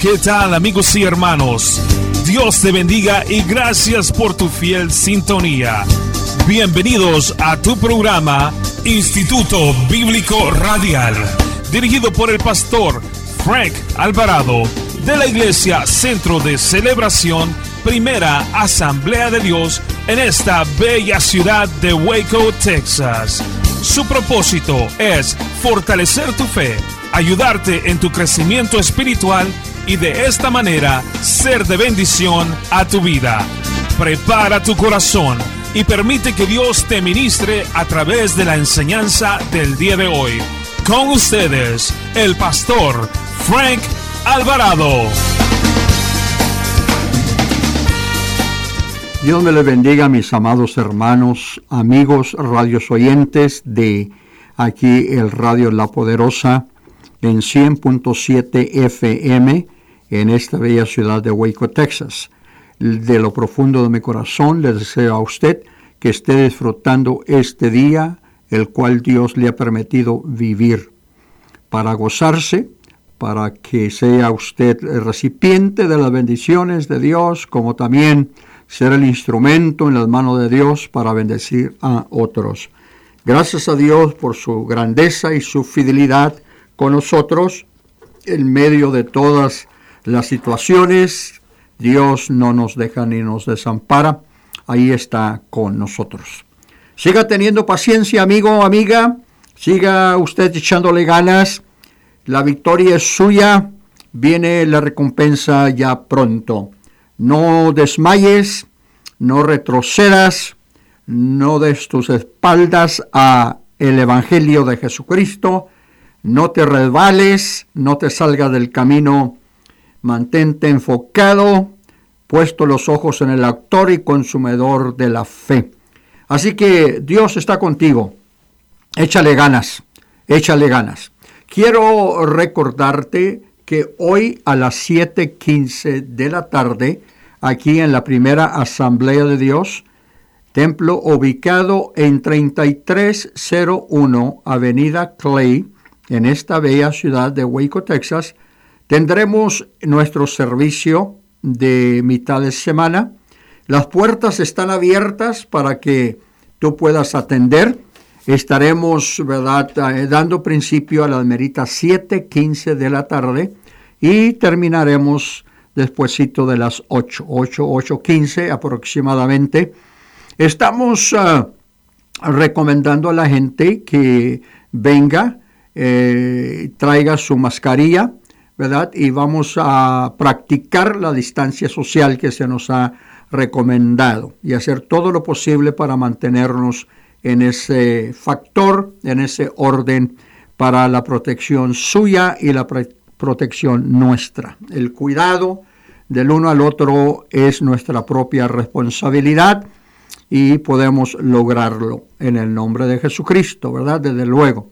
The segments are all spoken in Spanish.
¿qué tal amigos y hermanos? Dios te bendiga y gracias por tu fiel sintonía. Bienvenidos a tu programa Instituto Bíblico Radial, dirigido por el pastor Frank Alvarado de la Iglesia Centro de Celebración Primera Asamblea de Dios en esta bella ciudad de Waco, Texas. Su propósito es fortalecer tu fe, ayudarte en tu crecimiento espiritual y de esta manera ser de bendición a tu vida. Prepara tu corazón y permite que Dios te ministre a través de la enseñanza del día de hoy. Con ustedes, el pastor Frank Alvarado. Dios me le bendiga, mis amados hermanos, amigos, radios oyentes de aquí el Radio La Poderosa en 100.7 FM en esta bella ciudad de Waco, Texas. De lo profundo de mi corazón le deseo a usted que esté disfrutando este día, el cual Dios le ha permitido vivir, para gozarse, para que sea usted el recipiente de las bendiciones de Dios, como también ser el instrumento en las manos de Dios para bendecir a otros. Gracias a Dios por su grandeza y su fidelidad con nosotros en medio de todas las situaciones. Dios no nos deja ni nos desampara. Ahí está con nosotros. Siga teniendo paciencia, amigo, amiga. Siga usted echándole ganas. La victoria es suya. Viene la recompensa ya pronto. No desmayes, no retrocedas, no des tus espaldas a el Evangelio de Jesucristo, no te resbales, no te salgas del camino, mantente enfocado, puesto los ojos en el autor y consumidor de la fe. Así que Dios está contigo. Échale ganas, échale ganas. Quiero recordarte que hoy a las 7.15 de la tarde, aquí en la primera Asamblea de Dios, templo ubicado en 3301 Avenida Clay, en esta bella ciudad de Waco, Texas, tendremos nuestro servicio de mitad de semana. Las puertas están abiertas para que tú puedas atender estaremos ¿verdad? Eh, dando principio a las meritas 7.15 de la tarde y terminaremos despuesito de las 8, 8, 8.15 aproximadamente. Estamos ah, recomendando a la gente que venga, eh, traiga su mascarilla, ¿verdad? Y vamos a practicar la distancia social que se nos ha recomendado y hacer todo lo posible para mantenernos en ese factor, en ese orden para la protección suya y la protección nuestra. El cuidado del uno al otro es nuestra propia responsabilidad y podemos lograrlo en el nombre de Jesucristo, ¿verdad? Desde luego.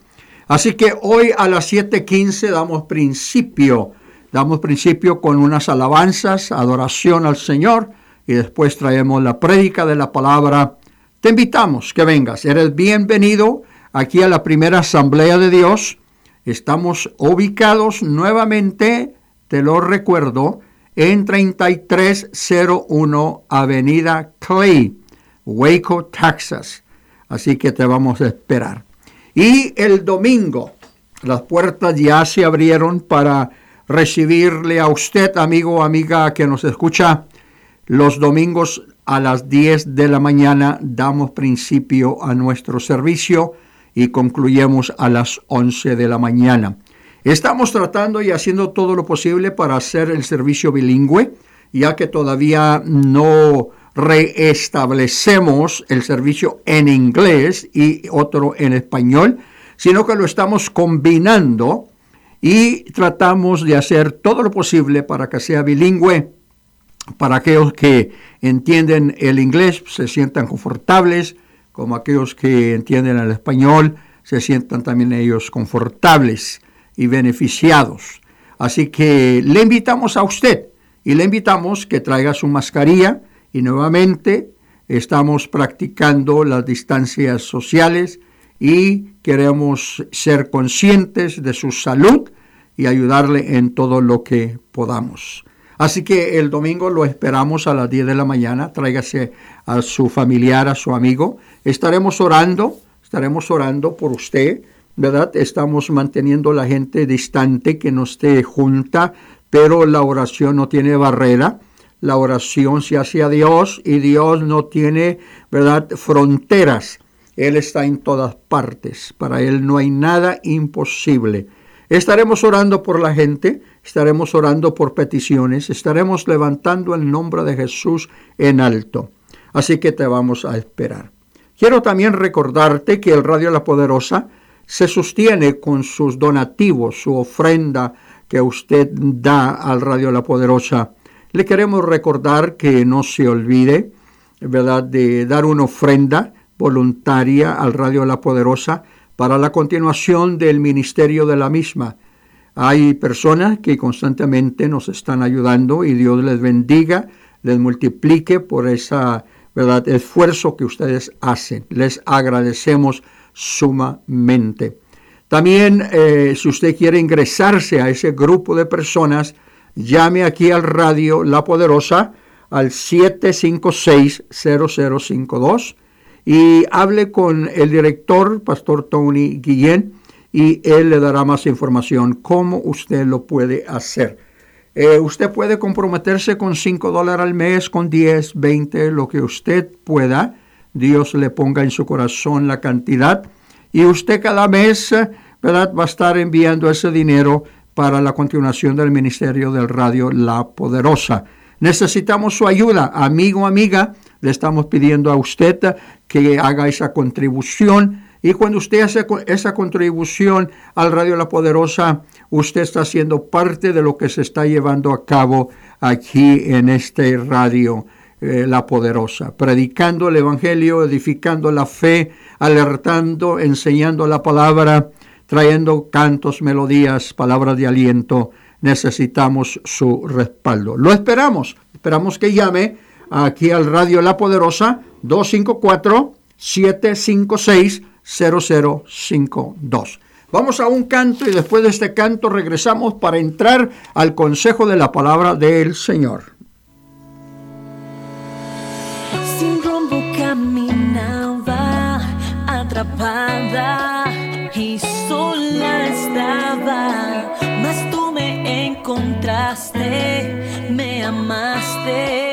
Así que hoy a las 7:15 damos principio, damos principio con unas alabanzas, adoración al Señor y después traemos la prédica de la palabra te invitamos que vengas. Eres bienvenido aquí a la primera asamblea de Dios. Estamos ubicados nuevamente, te lo recuerdo, en 3301 Avenida Clay, Waco, Texas. Así que te vamos a esperar. Y el domingo, las puertas ya se abrieron para recibirle a usted, amigo o amiga que nos escucha, los domingos a las 10 de la mañana damos principio a nuestro servicio y concluyemos a las 11 de la mañana. Estamos tratando y haciendo todo lo posible para hacer el servicio bilingüe, ya que todavía no reestablecemos el servicio en inglés y otro en español, sino que lo estamos combinando y tratamos de hacer todo lo posible para que sea bilingüe para aquellos que entienden el inglés se sientan confortables, como aquellos que entienden el español se sientan también ellos confortables y beneficiados. Así que le invitamos a usted y le invitamos que traiga su mascarilla y nuevamente estamos practicando las distancias sociales y queremos ser conscientes de su salud y ayudarle en todo lo que podamos. Así que el domingo lo esperamos a las 10 de la mañana. Tráigase a su familiar, a su amigo. Estaremos orando, estaremos orando por usted, ¿verdad? Estamos manteniendo la gente distante, que no esté junta, pero la oración no tiene barrera. La oración se hace a Dios y Dios no tiene, ¿verdad?, fronteras. Él está en todas partes. Para Él no hay nada imposible. Estaremos orando por la gente, estaremos orando por peticiones, estaremos levantando el nombre de Jesús en alto. Así que te vamos a esperar. Quiero también recordarte que el Radio La Poderosa se sostiene con sus donativos, su ofrenda que usted da al Radio La Poderosa. Le queremos recordar que no se olvide, ¿verdad?, de dar una ofrenda voluntaria al Radio La Poderosa para la continuación del ministerio de la misma. Hay personas que constantemente nos están ayudando y Dios les bendiga, les multiplique por ese ¿verdad? esfuerzo que ustedes hacen. Les agradecemos sumamente. También, eh, si usted quiere ingresarse a ese grupo de personas, llame aquí al radio La Poderosa al 756-0052 y hable con el director, Pastor Tony Guillén, y él le dará más información cómo usted lo puede hacer. Eh, usted puede comprometerse con 5 dólares al mes, con 10, 20, lo que usted pueda. Dios le ponga en su corazón la cantidad y usted cada mes ¿verdad? va a estar enviando ese dinero para la continuación del ministerio del radio La Poderosa. Necesitamos su ayuda, amigo, amiga. Le estamos pidiendo a usted que haga esa contribución. Y cuando usted hace esa contribución al Radio La Poderosa, usted está siendo parte de lo que se está llevando a cabo aquí en este radio eh, La Poderosa, predicando el Evangelio, edificando la fe, alertando, enseñando la palabra, trayendo cantos, melodías, palabras de aliento. Necesitamos su respaldo. Lo esperamos. Esperamos que llame aquí al Radio La Poderosa 254-756-0052. Vamos a un canto y después de este canto regresamos para entrar al consejo de la palabra del Señor. atrapada encontraste, me amaste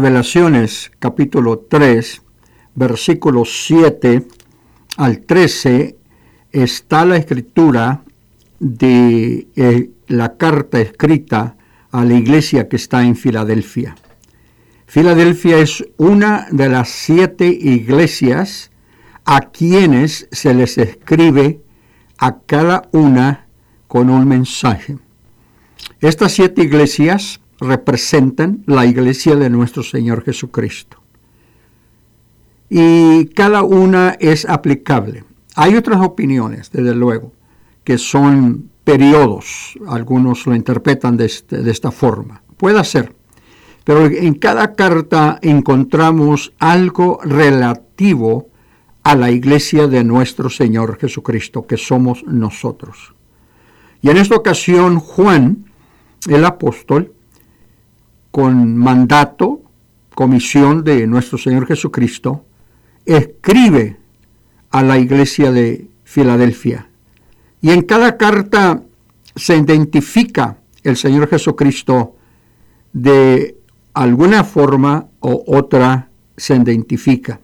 Revelaciones capítulo 3, versículos 7 al 13, está la escritura de eh, la carta escrita a la iglesia que está en Filadelfia. Filadelfia es una de las siete iglesias a quienes se les escribe a cada una con un mensaje. Estas siete iglesias representan la iglesia de nuestro Señor Jesucristo. Y cada una es aplicable. Hay otras opiniones, desde luego, que son periodos. Algunos lo interpretan de, este, de esta forma. Puede ser. Pero en cada carta encontramos algo relativo a la iglesia de nuestro Señor Jesucristo, que somos nosotros. Y en esta ocasión Juan, el apóstol, con mandato, comisión de nuestro Señor Jesucristo, escribe a la iglesia de Filadelfia. Y en cada carta se identifica el Señor Jesucristo de alguna forma o otra se identifica.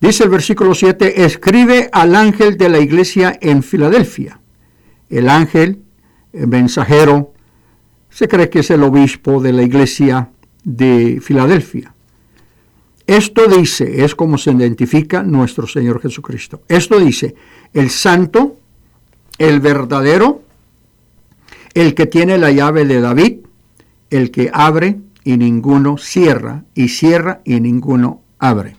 Dice el versículo 7, escribe al ángel de la iglesia en Filadelfia. El ángel, el mensajero, se cree que es el obispo de la iglesia de Filadelfia. Esto dice, es como se identifica nuestro Señor Jesucristo. Esto dice, el santo, el verdadero, el que tiene la llave de David, el que abre y ninguno cierra, y cierra y ninguno abre.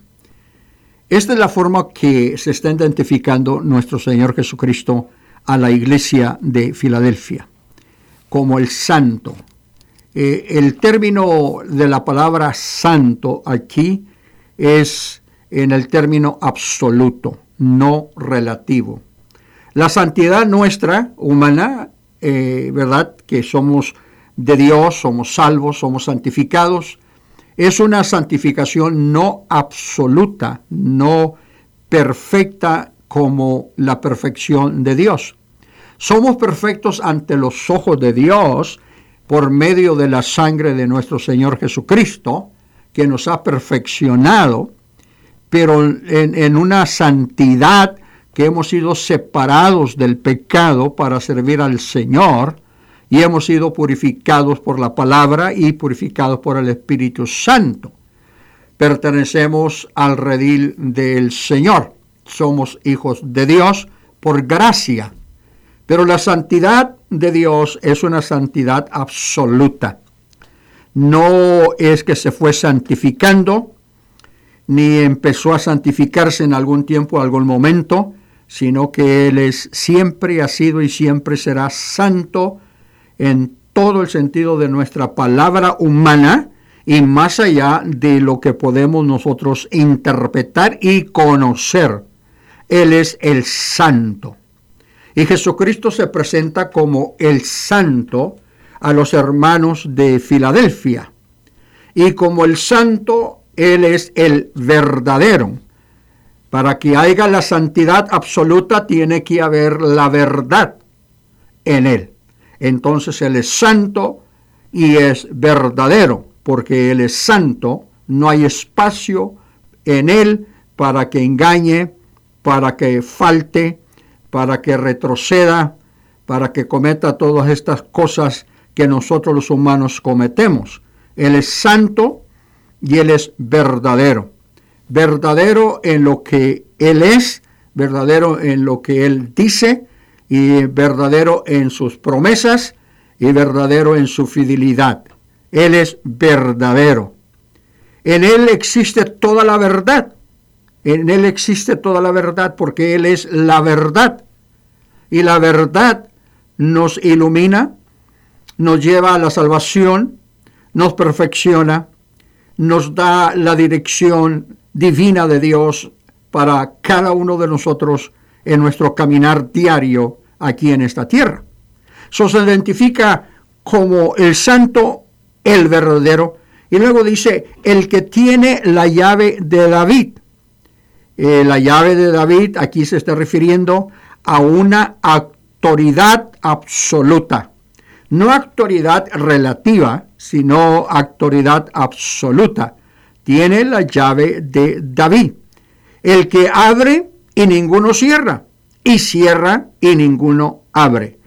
Esta es la forma que se está identificando nuestro Señor Jesucristo a la iglesia de Filadelfia, como el santo. Eh, el término de la palabra santo aquí es en el término absoluto, no relativo. La santidad nuestra, humana, eh, ¿verdad? Que somos de Dios, somos salvos, somos santificados, es una santificación no absoluta, no perfecta como la perfección de Dios. Somos perfectos ante los ojos de Dios por medio de la sangre de nuestro Señor Jesucristo, que nos ha perfeccionado, pero en, en una santidad que hemos sido separados del pecado para servir al Señor, y hemos sido purificados por la palabra y purificados por el Espíritu Santo. Pertenecemos al redil del Señor. Somos hijos de Dios por gracia. Pero la santidad de Dios es una santidad absoluta. No es que se fue santificando, ni empezó a santificarse en algún tiempo, algún momento, sino que Él es siempre ha sido y siempre será santo, en todo el sentido de nuestra palabra humana y más allá de lo que podemos nosotros interpretar y conocer. Él es el santo. Y Jesucristo se presenta como el santo a los hermanos de Filadelfia. Y como el santo, Él es el verdadero. Para que haya la santidad absoluta tiene que haber la verdad en Él entonces Él es santo y es verdadero, porque Él es santo, no hay espacio en Él para que engañe, para que falte, para que retroceda, para que cometa todas estas cosas que nosotros los humanos cometemos. Él es santo y Él es verdadero. Verdadero en lo que Él es, verdadero en lo que Él dice, y verdadero en sus promesas y verdadero en su fidelidad. Él es verdadero. En Él existe toda la verdad. En Él existe toda la verdad porque Él es la verdad. Y la verdad nos ilumina, nos lleva a la salvación, nos perfecciona, nos da la dirección divina de Dios para cada uno de nosotros en nuestro caminar diario aquí en esta tierra. Eso se identifica como el santo, el verdadero, y luego dice, el que tiene la llave de David. Eh, la llave de David aquí se está refiriendo a una autoridad absoluta. no autoridad relativa, sino autoridad absoluta. Tiene la llave de David, el que abre y ninguno cierra, y cierra y ninguno abre.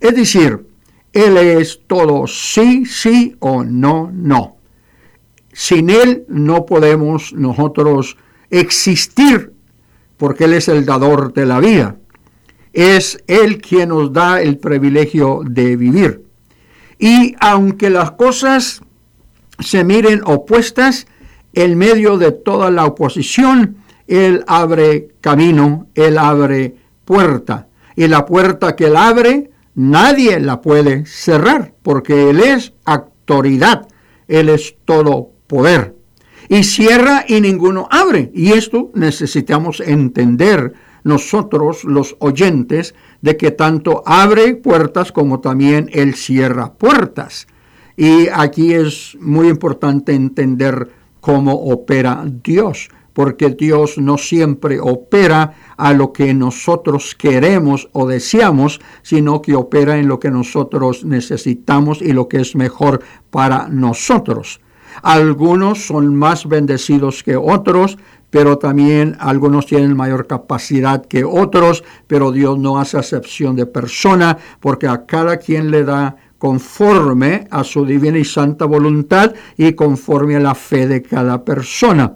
Es decir, Él es todo sí, sí o no, no. Sin Él no podemos nosotros existir, porque Él es el dador de la vida. Es Él quien nos da el privilegio de vivir. Y aunque las cosas se miren opuestas, en medio de toda la oposición, Él abre camino, Él abre puerta. Y la puerta que Él abre, nadie la puede cerrar, porque Él es autoridad, Él es todo poder. Y cierra y ninguno abre. Y esto necesitamos entender nosotros los oyentes de que tanto abre puertas como también Él cierra puertas. Y aquí es muy importante entender cómo opera Dios, porque Dios no siempre opera a lo que nosotros queremos o deseamos, sino que opera en lo que nosotros necesitamos y lo que es mejor para nosotros. Algunos son más bendecidos que otros, pero también algunos tienen mayor capacidad que otros, pero Dios no hace excepción de persona, porque a cada quien le da conforme a su divina y santa voluntad y conforme a la fe de cada persona.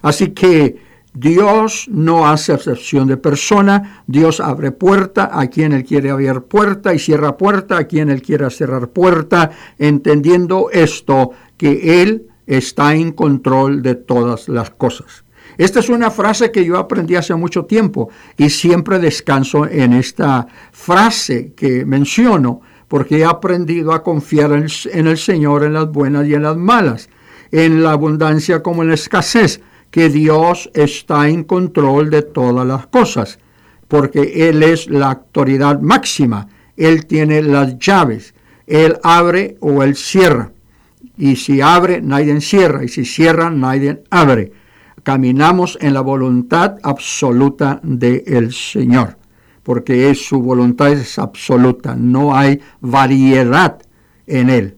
Así que Dios no hace excepción de persona, Dios abre puerta a quien Él quiere abrir puerta y cierra puerta a quien Él quiera cerrar puerta, entendiendo esto, que Él está en control de todas las cosas. Esta es una frase que yo aprendí hace mucho tiempo y siempre descanso en esta frase que menciono porque he aprendido a confiar en el Señor en las buenas y en las malas, en la abundancia como en la escasez, que Dios está en control de todas las cosas, porque Él es la autoridad máxima, Él tiene las llaves, Él abre o Él cierra. Y si abre, nadie cierra, y si cierra, nadie abre caminamos en la voluntad absoluta del Señor, porque es su voluntad es absoluta, no hay variedad en él.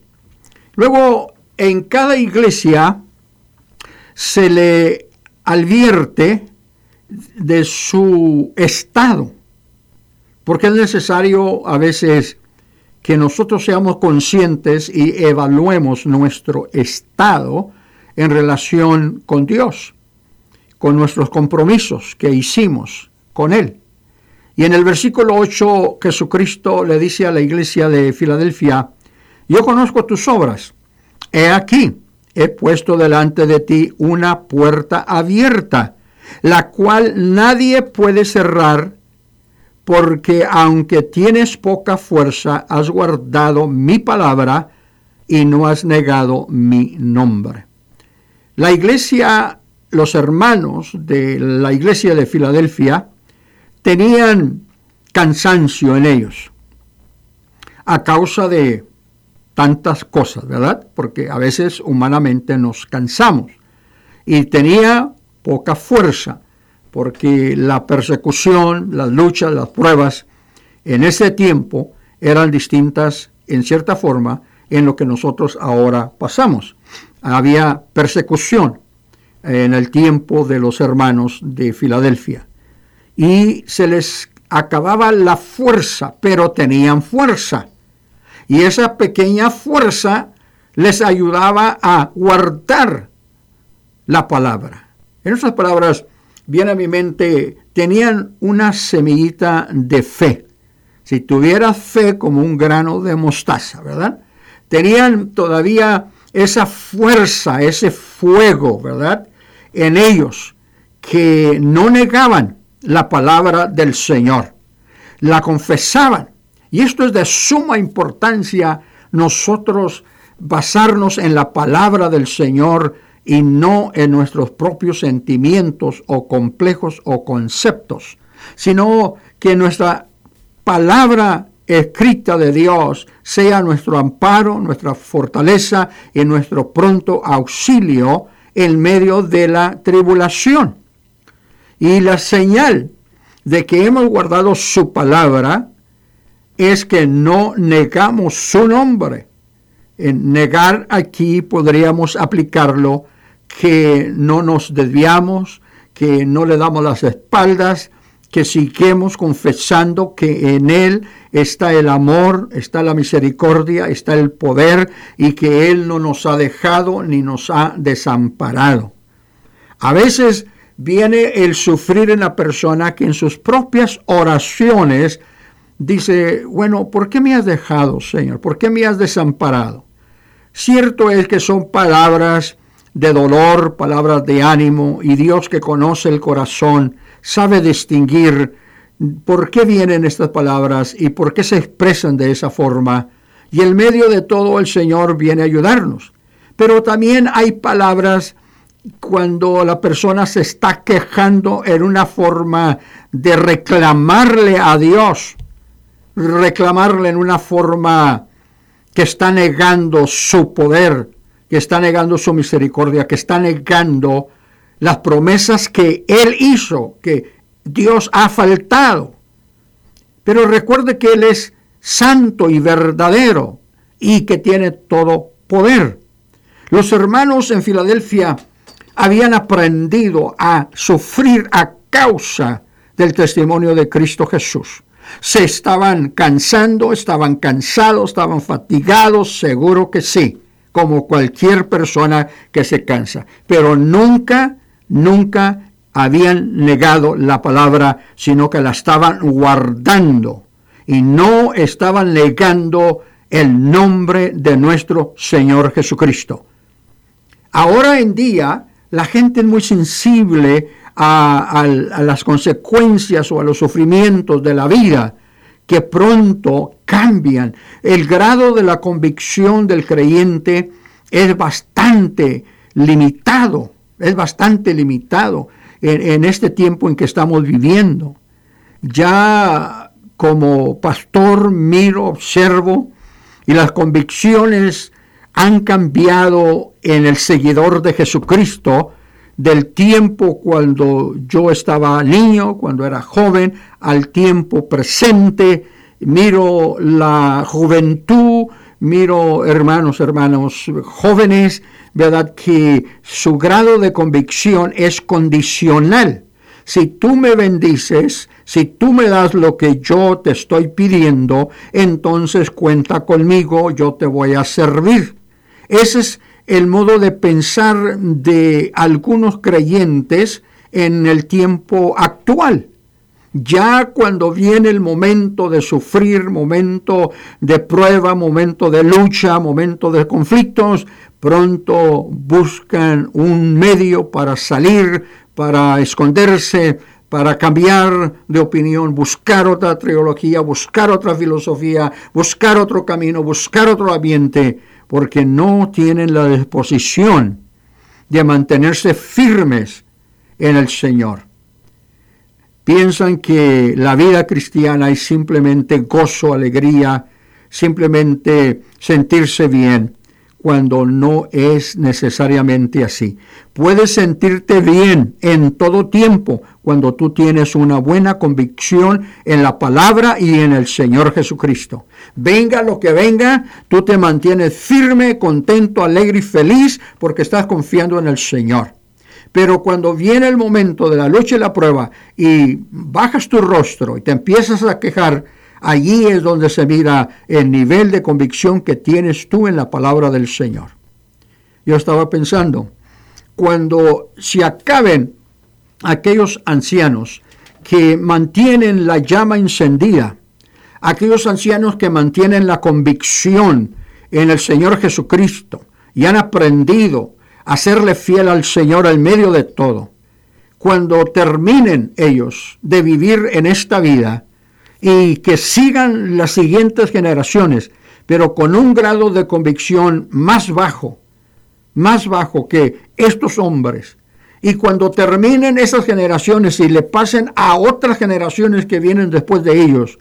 Luego, en cada iglesia se le advierte de su estado, porque es necesario a veces que nosotros seamos conscientes y evaluemos nuestro estado en relación con Dios con nuestros compromisos que hicimos con Él. Y en el versículo 8 Jesucristo le dice a la iglesia de Filadelfia, yo conozco tus obras, he aquí, he puesto delante de ti una puerta abierta, la cual nadie puede cerrar, porque aunque tienes poca fuerza, has guardado mi palabra y no has negado mi nombre. La iglesia los hermanos de la iglesia de Filadelfia tenían cansancio en ellos a causa de tantas cosas, ¿verdad? Porque a veces humanamente nos cansamos. Y tenía poca fuerza, porque la persecución, las luchas, las pruebas en ese tiempo eran distintas en cierta forma en lo que nosotros ahora pasamos. Había persecución, en el tiempo de los hermanos de Filadelfia. Y se les acababa la fuerza, pero tenían fuerza. Y esa pequeña fuerza les ayudaba a guardar la palabra. En otras palabras, viene a mi mente, tenían una semillita de fe. Si tuviera fe como un grano de mostaza, ¿verdad? Tenían todavía esa fuerza, ese fuego, ¿verdad? en ellos que no negaban la palabra del Señor, la confesaban. Y esto es de suma importancia nosotros basarnos en la palabra del Señor y no en nuestros propios sentimientos o complejos o conceptos, sino que nuestra palabra escrita de Dios sea nuestro amparo, nuestra fortaleza y nuestro pronto auxilio en medio de la tribulación. Y la señal de que hemos guardado su palabra es que no negamos su nombre. En negar aquí podríamos aplicarlo que no nos desviamos, que no le damos las espaldas, que sigamos confesando que en Él está el amor, está la misericordia, está el poder y que Él no nos ha dejado ni nos ha desamparado. A veces viene el sufrir en la persona que en sus propias oraciones dice, bueno, ¿por qué me has dejado, Señor? ¿Por qué me has desamparado? Cierto es que son palabras de dolor, palabras de ánimo, y Dios que conoce el corazón sabe distinguir por qué vienen estas palabras y por qué se expresan de esa forma. Y en medio de todo el Señor viene a ayudarnos. Pero también hay palabras cuando la persona se está quejando en una forma de reclamarle a Dios, reclamarle en una forma que está negando su poder, que está negando su misericordia, que está negando las promesas que Él hizo, que Dios ha faltado. Pero recuerde que Él es santo y verdadero y que tiene todo poder. Los hermanos en Filadelfia habían aprendido a sufrir a causa del testimonio de Cristo Jesús. Se estaban cansando, estaban cansados, estaban fatigados, seguro que sí, como cualquier persona que se cansa. Pero nunca, nunca habían negado la palabra, sino que la estaban guardando y no estaban negando el nombre de nuestro Señor Jesucristo. Ahora en día, la gente es muy sensible a, las consecuencias o a los sufrimientos de la vida que pronto cambian. El grado de la convicción del creyente es bastante limitado, es bastante limitado en, en este tiempo en que estamos viviendo. Ya como pastor miro, observo y las convicciones han cambiado en el seguidor de Jesucristo del tiempo cuando yo estaba niño, cuando era joven, al tiempo presente. Miro la juventud, miro hermanos, hermanos jóvenes, ¿verdad? Que su grado de convicción es condicional. Si tú me bendices, si tú me das lo que yo te estoy pidiendo, entonces cuenta conmigo, yo te voy a servir. Ese es el modo de pensar de algunos creyentes en el tiempo actual. Ya cuando viene el momento de sufrir, momento de prueba, momento de lucha, momento de conflictos, pronto buscan un medio para salir, para esconderse, para cambiar de opinión, buscar otra teología, buscar otra filosofía, buscar otro camino, buscar otro ambiente porque no tienen la disposición de mantenerse firmes en el Señor. Piensan que la vida cristiana es simplemente gozo, alegría, simplemente sentirse bien cuando no es necesariamente así. Puedes sentirte bien en todo tiempo cuando tú tienes una buena convicción en la palabra y en el Señor Jesucristo. Venga lo que venga, tú te mantienes firme, contento, alegre y feliz porque estás confiando en el Señor. Pero cuando viene el momento de la lucha y la prueba y bajas tu rostro y te empiezas a quejar, Allí es donde se mira el nivel de convicción que tienes tú en la palabra del Señor. Yo estaba pensando, cuando se acaben aquellos ancianos que mantienen la llama encendida, aquellos ancianos que mantienen la convicción en el Señor Jesucristo y han aprendido a serle fiel al Señor al medio de todo, cuando terminen ellos de vivir en esta vida, y que sigan las siguientes generaciones, pero con un grado de convicción más bajo, más bajo que estos hombres. Y cuando terminen esas generaciones y le pasen a otras generaciones que vienen después de ellos,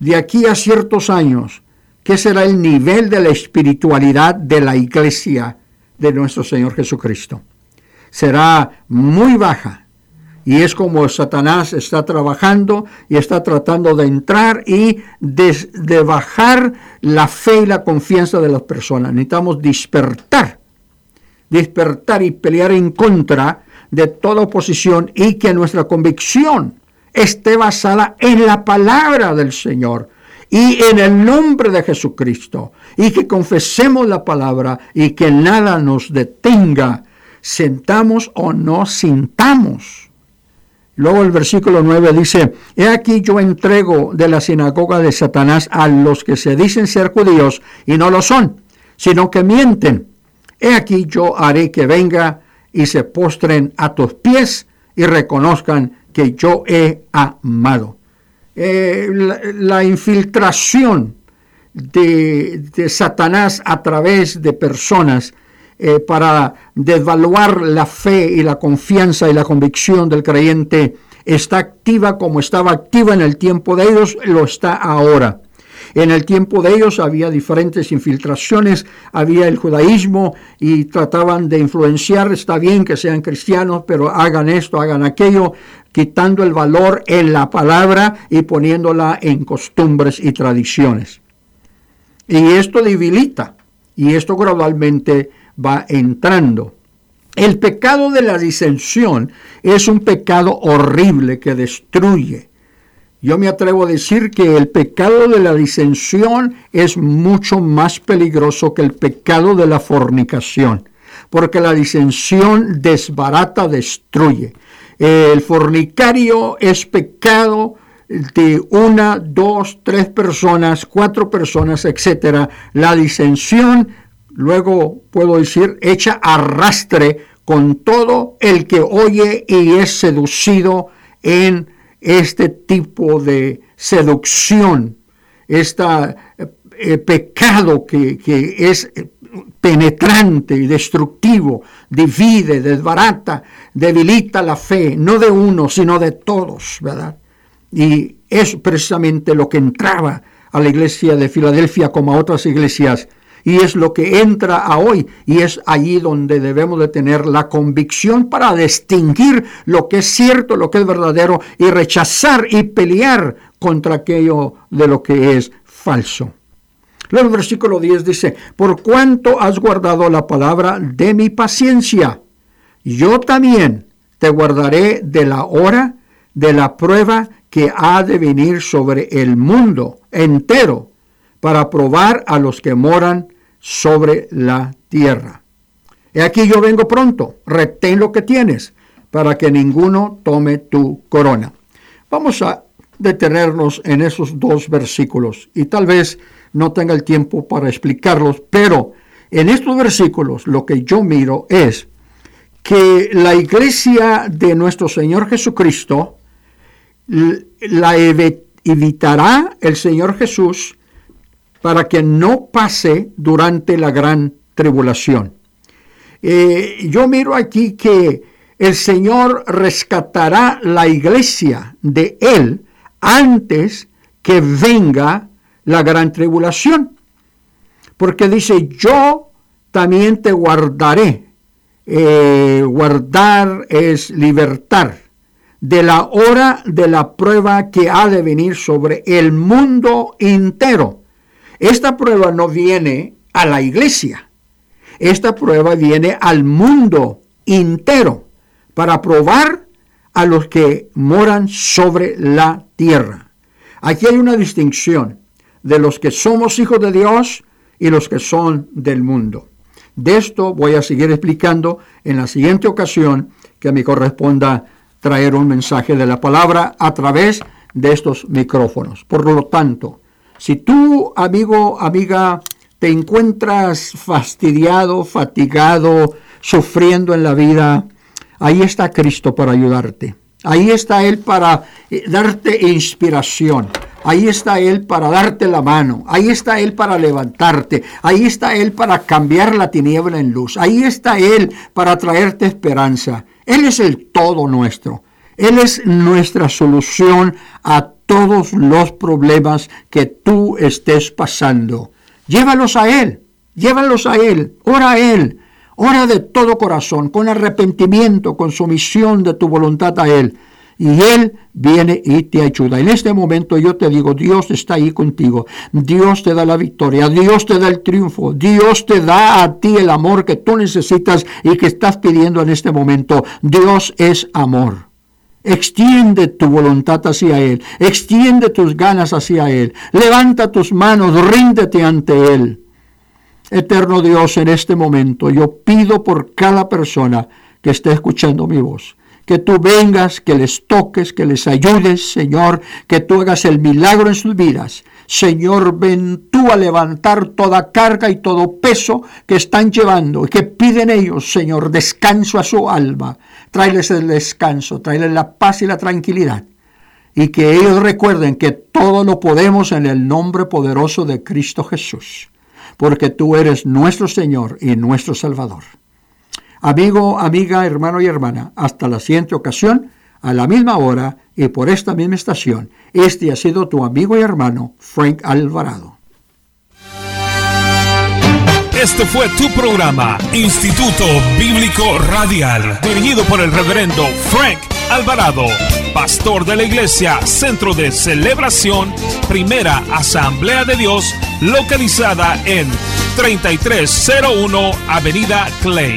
de aquí a ciertos años, ¿qué será el nivel de la espiritualidad de la iglesia de nuestro Señor Jesucristo? Será muy baja Y es como Satanás está trabajando y está tratando de entrar y de, bajar la fe y la confianza de las personas. Necesitamos despertar, despertar y pelear en contra de toda oposición y que nuestra convicción esté basada en la palabra del Señor y en el nombre de Jesucristo y que confesemos la palabra y que nada nos detenga, sentamos o no sintamos. Luego el versículo 9 dice, He aquí yo entrego de la sinagoga de Satanás a los que se dicen ser judíos y no lo son, sino que mienten. He aquí yo haré que venga y se postren a tus pies y reconozcan que yo he amado. Eh, la, infiltración de, Satanás a través de personas eh, para devaluar la fe y la confianza y la convicción del creyente está activa como estaba activa en el tiempo de ellos, lo está ahora. En el tiempo de ellos había diferentes infiltraciones, había el judaísmo y trataban de influenciar, está bien que sean cristianos, pero hagan esto, hagan aquello, quitando el valor en la palabra y poniéndola en costumbres y tradiciones. Y esto debilita y esto gradualmente va entrando. El pecado de la disensión es un pecado horrible que destruye. Yo me atrevo a decir que el pecado de la disensión es mucho más peligroso que el pecado de la fornicación, porque la disensión desbarata, destruye. El fornicario es pecado de una, dos, tres personas, cuatro personas, etc. La disensión, luego puedo decir, echa arrastre con todo el que oye y es seducido en este tipo de seducción, este pecado que, es penetrante y destructivo, divide, desbarata, debilita la fe, no de uno, sino de todos, ¿verdad? Y es precisamente lo que entraba a la iglesia de Filadelfia como a otras iglesias y es lo que entra a hoy y es allí donde debemos de tener la convicción para distinguir lo que es cierto, lo que es verdadero y rechazar y pelear contra aquello de lo que es falso. Luego el versículo 10 dice, por cuanto has guardado la palabra de mi paciencia, yo también te guardaré de la hora de la prueba que ha de venir sobre el mundo entero para probar a los que moran sobre la tierra. He aquí yo vengo pronto, retén lo que tienes, para que ninguno tome tu corona. Vamos a detenernos en esos dos versículos y tal vez no tenga el tiempo para explicarlos, pero en estos versículos lo que yo miro es que la iglesia de nuestro Señor Jesucristo la evitará el Señor Jesús para que no pase durante la gran tribulación. Eh, yo miro aquí que el Señor rescatará la iglesia de Él antes que venga la gran tribulación. Porque dice, yo también te guardaré. Eh, guardar es libertar de la hora de la prueba que ha de venir sobre el mundo entero. Esta prueba no viene a la iglesia, esta prueba viene al mundo entero para probar a los que moran sobre la tierra. Aquí hay una distinción de los que somos hijos de Dios y los que son del mundo. De esto voy a seguir explicando en la siguiente ocasión que me corresponda traer un mensaje de la palabra a través de estos micrófonos. Por lo tanto, si tú, amigo, amiga, te encuentras fastidiado, fatigado, sufriendo en la vida, ahí está Cristo para ayudarte. Ahí está Él para eh, darte inspiración. Ahí está Él para darte la mano. Ahí está Él para levantarte. Ahí está Él para cambiar la tiniebla en luz. Ahí está Él para traerte esperanza. Él es el todo nuestro. Él es nuestra solución a todos los problemas que tú estés pasando. Llévalos a Él, llévalos a Él, ora a Él, Ora de todo corazón, con arrepentimiento, con sumisión de tu voluntad a Él. Y Él viene y te ayuda. En este momento yo te digo, Dios está ahí contigo. Dios te da la victoria. Dios te da el triunfo. Dios te da a ti el amor que tú necesitas y que estás pidiendo en este momento. Dios es amor. Extiende tu voluntad hacia Él. Extiende tus ganas hacia Él. Levanta tus manos. Ríndete ante Él. Eterno Dios, en este momento yo pido por cada persona que esté escuchando mi voz que tú vengas, que les toques, que les ayudes, Señor, que tú hagas el milagro en sus vidas. Señor, ven tú a levantar toda carga y todo peso que están llevando y que piden ellos, Señor, descanso a su alma. Tráeles el descanso, tráeles la paz y la tranquilidad. Y que ellos recuerden que todo lo podemos en el nombre poderoso de Cristo Jesús, porque tú eres nuestro Señor y nuestro Salvador. Amigo, amiga, hermano y hermana, hasta la siguiente ocasión, a la misma hora y por esta misma estación. Este ha sido tu amigo y hermano, Frank Alvarado. Este fue tu programa, Instituto Bíblico Radial, dirigido por el reverendo Frank Alvarado, pastor de la iglesia Centro de Celebración, Primera Asamblea de Dios, localizada en 3301 Avenida Clay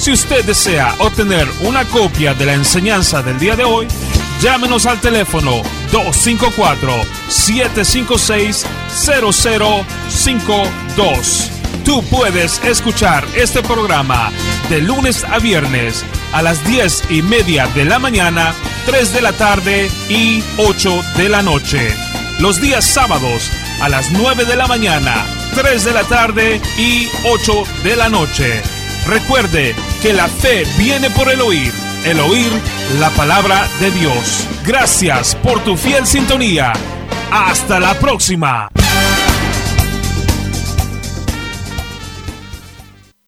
si usted desea obtener una copia de la enseñanza del día de hoy, llámenos al teléfono 254-756-0052. Tú puedes escuchar este programa de lunes a viernes a las 10 y media de la mañana, 3 de la tarde y 8 de la noche. Los días sábados a las 9 de la mañana, 3 de la tarde y 8 de la noche. Recuerde que la fe viene por el oír, el oír la palabra de Dios. Gracias por tu fiel sintonía. Hasta la próxima.